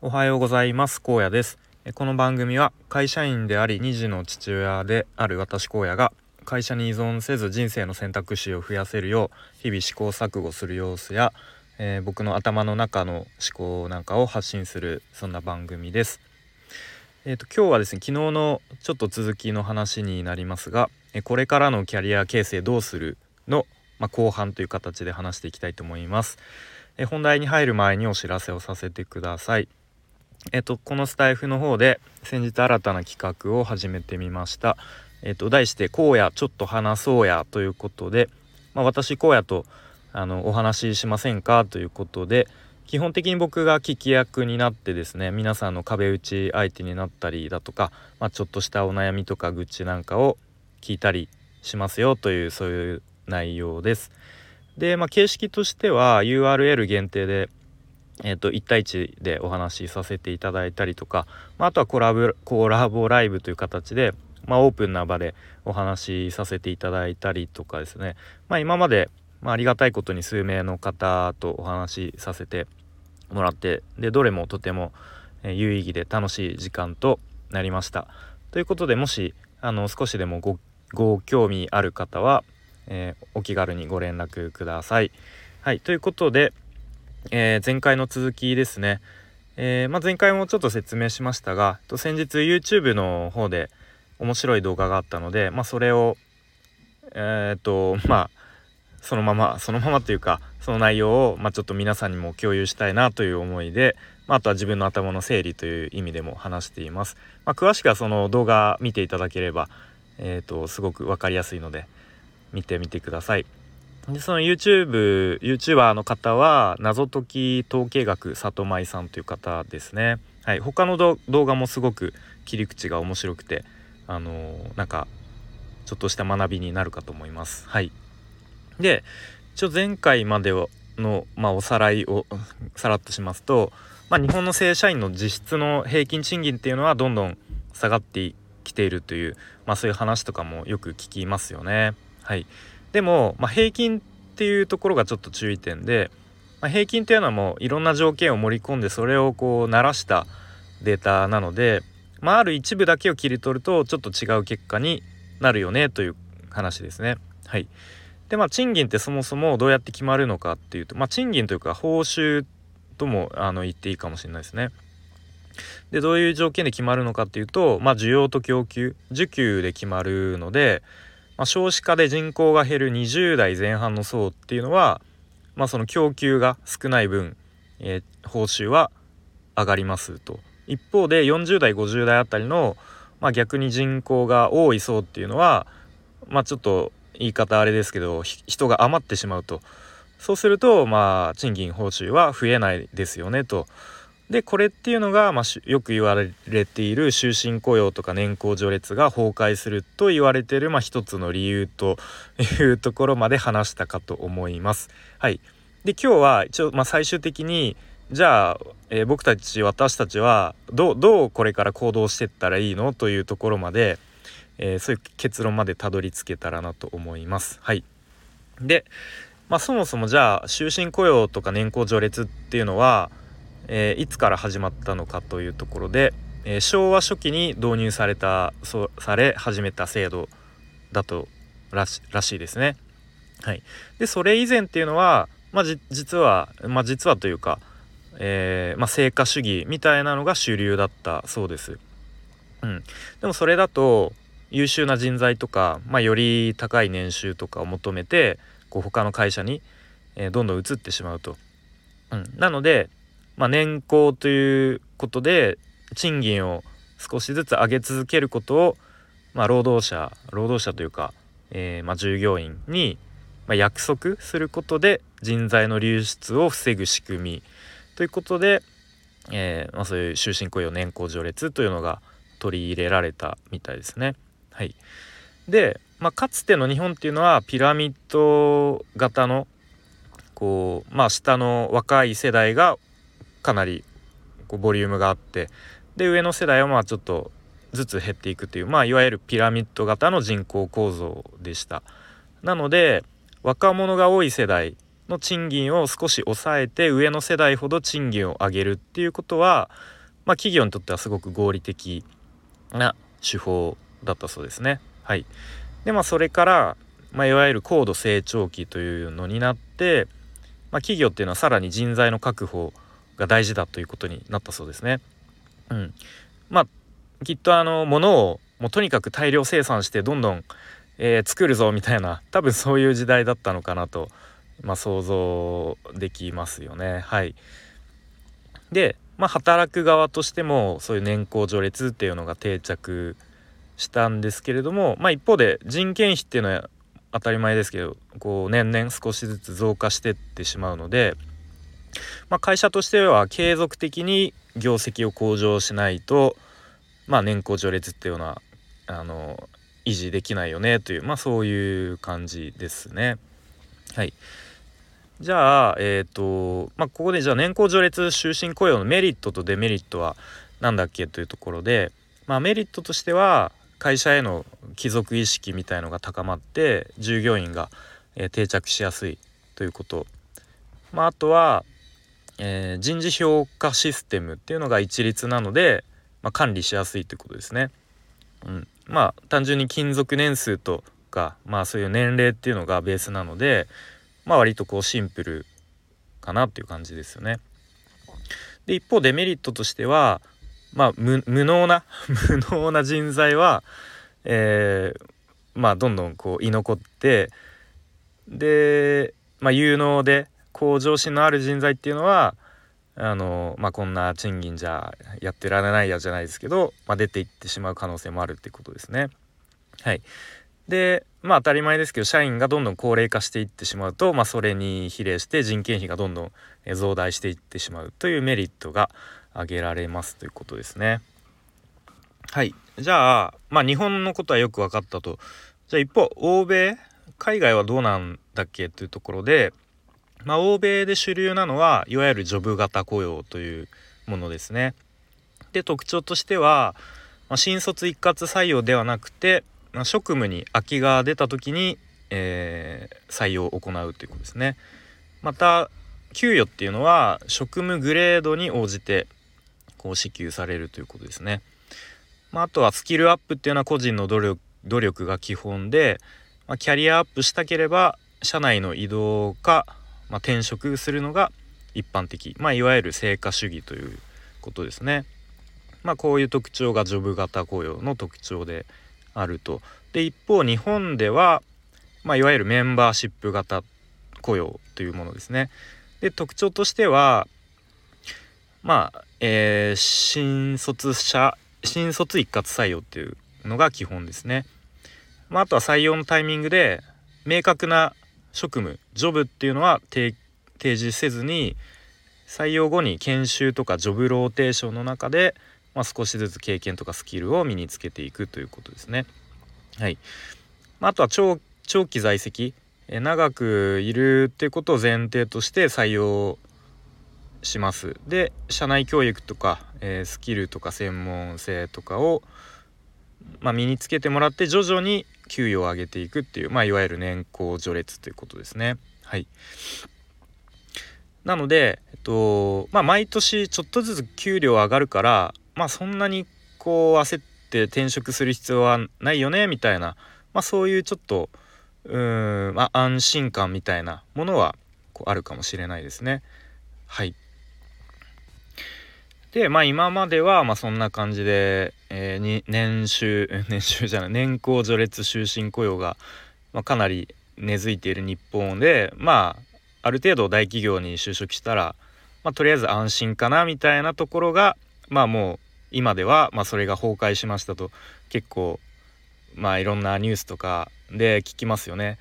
おはようございます。荒野です。この番組は会社員であり2児の父親である私荒野が会社に依存せず人生の選択肢を増やせるよう日々試行錯誤する様子や、えー、僕の頭の中の思考なんかを発信するそんな番組です。えーと、今日はですね昨日のちょっと続きの話になりますがこれからのキャリア形成どうするの、まあ、後半という形で話していきたいと思います。え本題に入る前にお知らせをさせてください。えっと、このスタイフの方で先日新たな企画を始めてみました。えっと、題して「荒野ちょっと話そうや」ということで、まあ、私荒野とあのお話ししませんか？ということで基本的に僕が聞き役になってですね皆さんの壁打ち相手になったりだとか、まあ、ちょっとしたお悩みとか愚痴なんかを聞いたりしますよというそういう内容です。で、まあ、形式としては URL 限定でえーと、1対1でお話しさせていただいたりとか、まあ、あとはコラボコラボライブという形で、まあ、オープンな場でお話しさせていただいたりとかですね、まあ、今まで、まあ、ありがたいことに数名の方とお話しさせてもらってでどれもとても有意義で楽しい時間となりました。ということでもしあの少しでもごご興味ある方は、えー、お気軽にご連絡ください。はいということでえー、前回の続きですね、えー、まあ、前回もちょっと説明しましたが先日 YouTube の方で面白い動画があったので、まあ、それをえっ、とまあそのままそのままというかその内容を、まあ、ちょっと皆さんにも共有したいなという思いで、まあ、あとは自分の頭の整理という意味でも話しています。まあ、詳しくはその動画見ていただければ、えーとすごく分かりやすいので見てみてください。でその YouTube、YouTuber の方は謎解き統計学里舞さんという方ですね。はい、他の動画もすごく切り口が面白くて、あのー、なんかちょっとした学びになるかと思います。はい。で、一応前回までの、まあ、おさらいを さらっとしますと、まあ、日本の正社員の実質の平均賃金っていうのはどんどん下がってきているという、まあ、そういう話とかもよく聞きますよね。はい。でも、まあ、平均っていうところがちょっと注意点で、まあ、平均っていうのはもういろんな条件を盛り込んでそれをこう鳴らしたデータなので、まあ、ある一部だけを切り取るとちょっと違う結果になるよねという話ですね。はい、でまあ賃金ってそもそもどうやって決まるのかっていうと、まあ、賃金というか報酬ともあの言っていいかもしれないですね。でどういう条件で決まるのかっていうと、まあ、需要と供給需給で決まるので、まあ、少子化で人口が減る20代前半の層っていうのは、まあ、その供給が少ない分、えー、報酬は上がりますと一方で40代50代あたりの、まあ、逆に人口が多い層っていうのは、まあ、ちょっと言い方あれですけど人が余ってしまうとそうするとまあ賃金報酬は増えないですよねと。でこれっていうのが、まあ、よく言われている終身雇用とか年功序列が崩壊すると言われている、まあ、一つの理由というところまで話したかと思います。はい、で今日は一応、まあ、最終的にじゃあ、えー、僕たち私たちはどうこれから行動していったらいいのというところまで、えー、そういう結論までたどり着けたらなと思います。はい、で、まあ、そもそもじゃあ終身雇用とか年功序列っていうのはえー、いつから始まったのかというところで、えー、昭和初期に導入されたそされ始めた制度だとらしらしいですね。はい、でそれ以前っていうのは、まあ、実は、まあ、実はというか、えーまあ、成果主義みたいなのが主流だったそうです。うん、でもそれだと優秀な人材とか、まあ、より高い年収とかを求めてこう他の会社に、えー、どんどん移ってしまうと。うん、なのでまあ、年功ということで賃金を少しずつ上げ続けることを、まあ、労働者労働者というか、えー、まあ、従業員に、ま約束することで人材の流出を防ぐ仕組みということで、えー、まそういう終身雇用年功序列というのが取り入れられたみたいですね。はい、で、ま、かつての日本っていうのはピラミッド型のこうまあ下の若い世代がかなりこうボリュームがあってで上の世代はまあちょっとずつ減っていくというまあいわゆるピラミッド型の人口構造でした。なので若者が多い世代の賃金を少し抑えて上の世代ほど賃金を上げるっていうことは、まあ、企業にとってはすごく合理的な手法だったそうですね。はい、でまあそれから、まあ、いわゆる高度成長期というのになって、まあ、企業っていうのはさらに人材の確保が大事だということになったそうですね。うん、まあきっとあの物をもうとにかく大量生産してどんどん、えー、作るぞみたいな多分そういう時代だったのかなと、まあ、想像できますよね。はい、で、まあ、働く側としてもそういう年功序列っていうのが定着したんですけれども、まあ、一方で人件費っていうのは当たり前ですけどこう年々少しずつ増加してってしまうので、まあ、会社としては継続的に業績を向上しないと、まあ、年功序列っていうのはあの維持できないよねという、まあ、そういう感じですね。はい、じゃあ、えっ、ー、とまあ、ここでじゃあ年功序列終身雇用のメリットとデメリットは何だっけというところで、まあ、メリットとしては会社への帰属意識みたいのが高まって従業員が、え、定着しやすいということ、まあ、あとは、えー、人事評価システムっていうのが一律なので、まあ、管理しやすいということですね。うん、まあ単純に勤続年数とかまあそういう年齢っていうのがベースなのでまあ割とこうシンプルかなっていう感じですよね。で一方デメリットとしてはまあ無能な 無能な人材は、えー、まあどんどんこう居残ってで、まあ、有能で向上心のある人材っていうのはあのまあ、こんな賃金じゃやってられないやじゃないですけど、まあ、出ていってしまう可能性もあるってことですね。はい、でまあ当たり前ですけど社員がどんどん高齢化していってしまうと、まあ、それに比例して人件費がどんどん増大していってしまうというメリットが挙げられますということですね。はいじゃあまあ日本のことはよく分かったと。じゃあ一方欧米？海外はどうなんだっけ？というところでまあ、欧米で主流なのはいわゆるジョブ型雇用というものですね。で特徴としては、まあ、新卒一括採用ではなくて、まあ、職務に空きが出た時に、えー、採用を行うということですね。また給与っていうのは職務グレードに応じてこう支給されるということですね。まあ、あとはスキルアップっていうのは個人の努力努力が基本で、まあ、キャリアアップしたければ社内の移動かまあ、転職するのが一般的、まあ、いわゆる成果主義ということですね。まあ、こういう特徴がジョブ型雇用の特徴であると。で一方日本では、まあ、いわゆるメンバーシップ型雇用というものですね。で特徴としてはまあ、えー、新卒者新卒一括採用っていうのが基本ですね。まあ、あとは採用のタイミングで明確な職務ジョブっていうのは提示せずに採用後に研修とかジョブローテーションの中で、まあ、少しずつ経験とかスキルを身につけていくということですね。はい、あとは長長期在籍え長くいるっていうことを前提として採用します。で社内教育とか、えー、スキルとか専門性とかを、まあ、身につけてもらって徐々に給与を上げていくっていう、まあ、いわゆる年功序列ということですね。はい、なので、えっとまあ、毎年ちょっとずつ給料上がるから、まあ、そんなにこう焦って転職する必要はないよねみたいな、まあ、そういうちょっとうーん、まあ、安心感みたいなものはこうあるかもしれないですね。はいでまあ今まではまあそんな感じで、えー、に年収 年収じゃない年功序列終身雇用が、まあ、かなり根付いている日本でまあある程度大企業に就職したら、まあ、とりあえず安心かなみたいなところがまあもう今では、まあ、それが崩壊しましたと結構まあいろんなニュースとかで聞きますよね。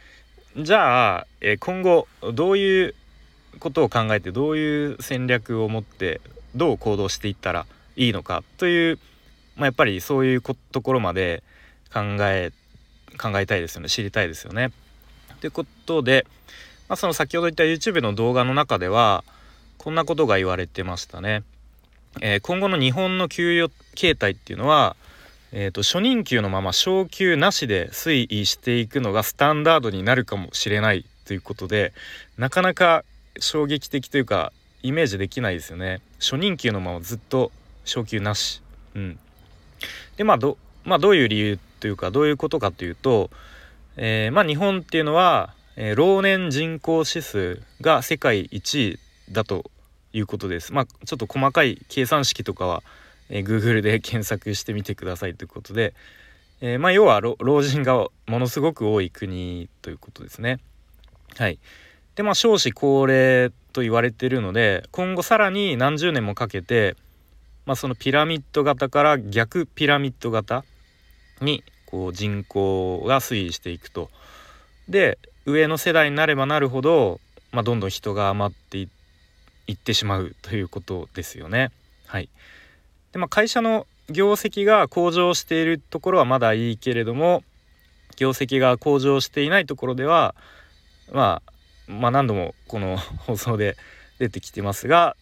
じゃあ、えー、今後どういうことを考えてどういう戦略を持ってどう行動していったらいいのかという、まあ、やっぱりそういうところまで考え考えたいですよね知りたいですよね。ということで、まあ、その先ほど言った YouTube の動画の中ではこんなことが言われてましたね。えー、今後の日本の給与形態っていうのは、えーと、初任給のまま昇給なしで推移していくのがスタンダードになるかもしれないということでなかなか衝撃的というかイメージできないですよね初任給のままずっと昇給なし、うん、でまあど,、まあ、どういう理由というかどういうことかというと、えー、まあ日本っていうのは、えー、老年人口指数が世界一位だということです。まあちょっと細かい計算式とかは、えー、Google で 検索してみてくださいということで、え、まあ要は老人がものすごく多い国ということですね。はい。でまあ少子高齢と言われてるので今後さらに何十年もかけて、まあ、そのピラミッド型から逆ピラミッド型にこう人口が推移していくと。で上の世代になればなるほど、まあ、どんどん人が余っていってしまうということですよね。はいでまあ、会社の業績が向上しているところはまだいいけれども業績が向上していないところではまあまあ、何度もこの 放送で出てきてますが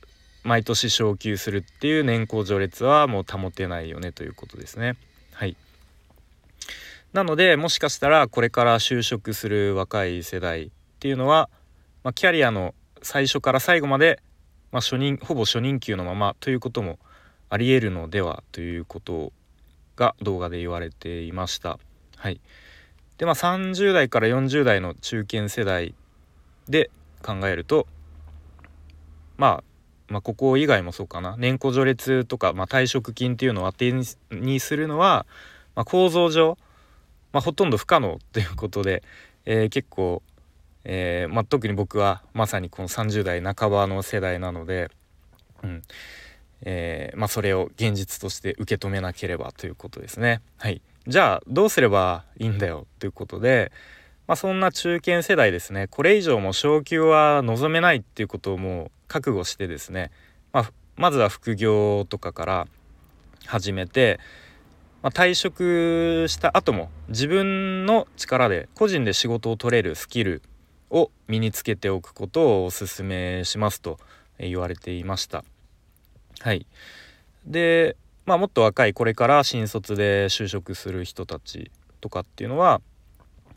毎年昇給するっていう年功序列はもう保てないよねということですね。はいなのでもしかしたらこれから就職する若い世代っていうのは、まあ、キャリアの最初から最後まで、まあ、初任ほぼ初任給のままということもありえるのではということが動画で言われていました。はい、でまあ30代から40代の中堅世代で考えると、まあ、まあここ以外もそうかな。年功序列とか、まあ、退職金っていうのを当てにするのは、まあ、構造上、まあ、ほとんど不可能ということで、えー、結構、えーまあ、特に僕はまさにこの30代半ばの世代なので、うん。えーまあ、それを現実として受け止めなければということですね。はい、じゃあどうすればいいんだよということで、まあ、そんな中堅世代ですね。これ以上も昇給は望めないっていうことをもう覚悟してですね、まあ、まずは副業とかから始めて、まあ、退職した後も自分の力で個人で仕事を取れるスキルを身につけておくことをお勧めしますと言われていました。はい、で、まあ、もっと若いこれから新卒で就職する人たちとかっていうのは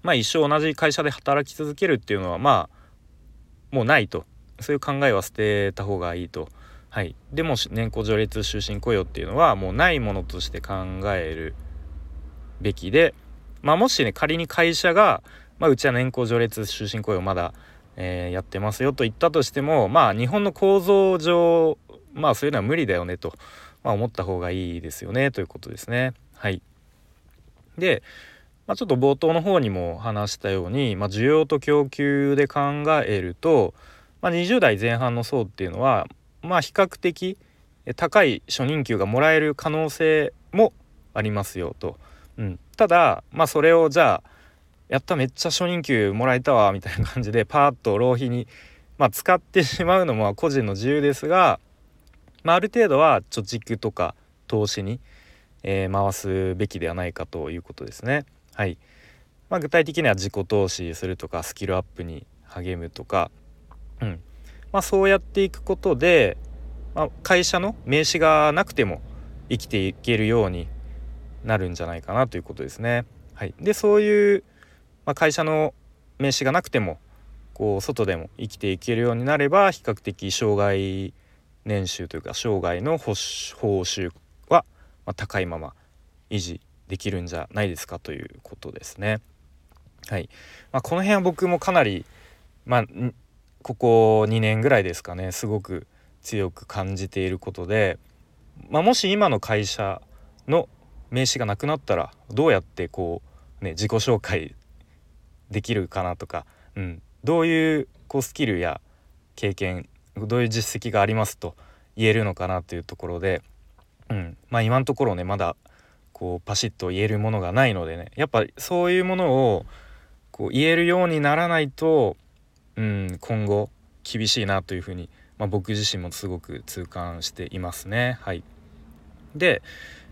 まあ一生同じ会社で働き続けるっていうのはまあもうないとそういう考えは捨てた方がいいと。はい、でも年功序列終身雇用っていうのはもうないものとして考えるべきで、まあ、もしね仮に会社が、まあ、うちは年功序列終身雇用まだ、えー、やってますよと言ったとしてもまあ日本の構造上まあそういうのは無理だよねと、まあ、思った方がいいですよねということですね。はい、でまあ、ちょっと冒頭の方にも話したように、まあ、需要と供給で考えると、まあ、20代前半の層っていうのは、まあ、比較的高い初任給がもらえる可能性もありますよと。うん、ただ、まあ、それをじゃあやっためっちゃ初任給もらえたわみたいな感じでパーッと浪費に、まあ、使ってしまうのも個人の自由ですが、まあ、ある程度は貯蓄とか投資に、えー、回すべきではないかということですね。はい。まあ、具体的には自己投資するとかスキルアップに励むとか、うん。まあ、そうやっていくことで、まあ、会社の名刺がなくても生きていけるようになるんじゃないかなということですね。はい、でそういう、まあ、会社の名刺がなくてもこう外でも生きていけるようになれば比較的障害年収というか生涯の報酬は高いまま維持できるんじゃないですかということですね。はい。まあ、この辺は僕もかなり、まあ、ここ2年ぐらいですかねすごく強く感じていることで、まあ、もし今の会社の名刺がなくなったらどうやってこう、ね、自己紹介できるかなとか、うん、どういうこうスキルや経験どういう実績がありますと言えるのかなというところで、うん。まあ、今のところねまだこうパシッと言えるものがないのでねやっぱそういうものをこう言えるようにならないと、うん、今後厳しいなというふうに、まあ、僕自身もすごく痛感していますね。はい、で、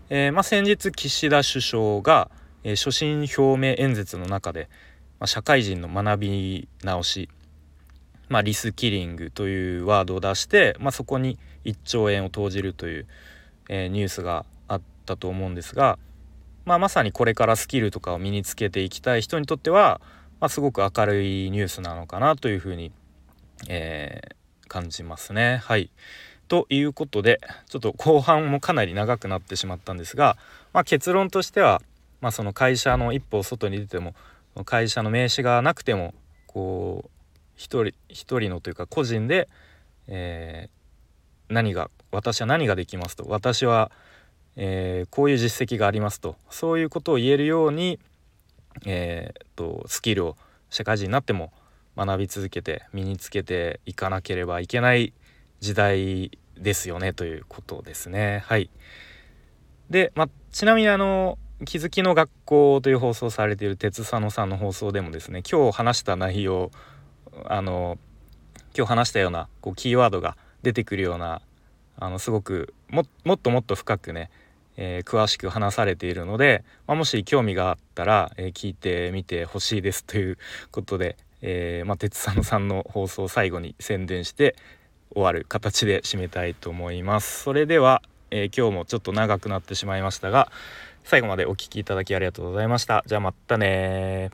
えー、まあ、先日岸田首相が、えー、所信表明演説の中で、まあ、社会人の学び直し、まあ、リスキリングというワードを出して、ま、そこに1兆円を投じるという、えー、ニュースがったと思うんですが、まあ、まさにこれからスキルとかを身につけていきたい人にとっては、まあ、すごく明るいニュースなのかなというふうに、えー、感じますね。はいということでちょっと後半もかなり長くなってしまったんですが、まあ、結論としては、まあ、その会社の一歩外に出ても会社の名刺がなくてもこう一人一人のというか個人で、えー、何が私は何ができますと私は、えー、こういう実績がありますとそういうことを言えるように、えー、とスキルを社会人になっても学び続けて身につけていかなければいけない時代ですよねということですね。はい、で、まちなみにあの気づきの学校という放送されている鉄佐野さんの放送でもですね今日話した内容あの今日話したようなこうキーワードが出てくるようなあのすごくもっともっと深くね、えー、詳しく話されているので、まあ、もし興味があったら、えー、聞いてみてほしいですということで、えーまあ、鉄佐野さんの放送を最後に宣伝して終わる形で締めたいと思います。それでは、え、今日もちょっと長くなってしまいましたが最後までお聴きいただきありがとうございました。じゃあまたね